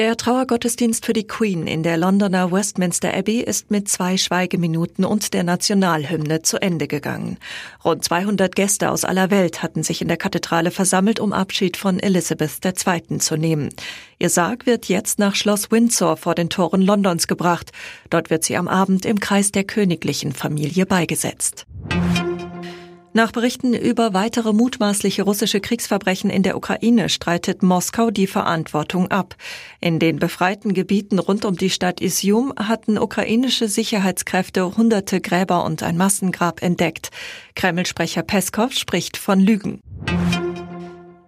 Der Trauergottesdienst für die Queen in der Londoner Westminster Abbey ist mit zwei Schweigeminuten und der Nationalhymne zu Ende gegangen. Rund 200 Gäste aus aller Welt hatten sich in der Kathedrale versammelt, um Abschied von Elizabeth II. zu nehmen. Ihr Sarg wird jetzt nach Schloss Windsor vor den Toren Londons gebracht. Dort wird sie am Abend im Kreis der königlichen Familie beigesetzt. Nach Berichten über weitere mutmaßliche russische Kriegsverbrechen in der Ukraine streitet Moskau die Verantwortung ab. In den befreiten Gebieten rund um die Stadt Isium hatten ukrainische Sicherheitskräfte hunderte Gräber und ein Massengrab entdeckt. Kreml-Sprecher Peskov spricht von Lügen.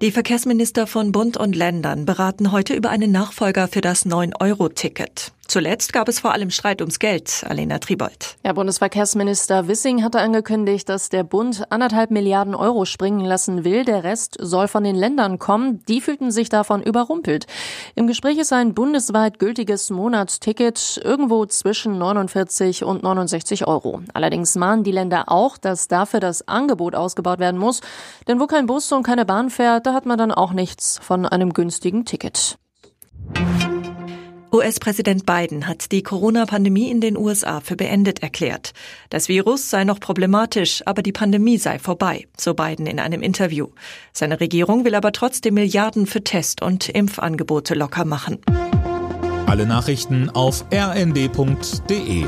Die Verkehrsminister von Bund und Ländern beraten heute über einen Nachfolger für das 9-Euro-Ticket. Zuletzt gab es vor allem Streit ums Geld, Alena Tribold. Ja, Bundesverkehrsminister Wissing hatte angekündigt, dass der Bund anderthalb Milliarden Euro springen lassen will. Der Rest soll von den Ländern kommen. Die fühlten sich davon überrumpelt. Im Gespräch ist ein bundesweit gültiges Monatsticket irgendwo zwischen 49 und 69 Euro. Allerdings mahnen die Länder auch, dass dafür das Angebot ausgebaut werden muss. Denn wo kein Bus und keine Bahn fährt, da hat man dann auch nichts von einem günstigen Ticket. US-Präsident Biden hat die Corona-Pandemie in den USA für beendet erklärt. Das Virus sei noch problematisch, aber die Pandemie sei vorbei, so Biden in einem Interview. Seine Regierung will aber trotzdem Milliarden für Test- und Impfangebote locker machen. Alle Nachrichten auf rnd.de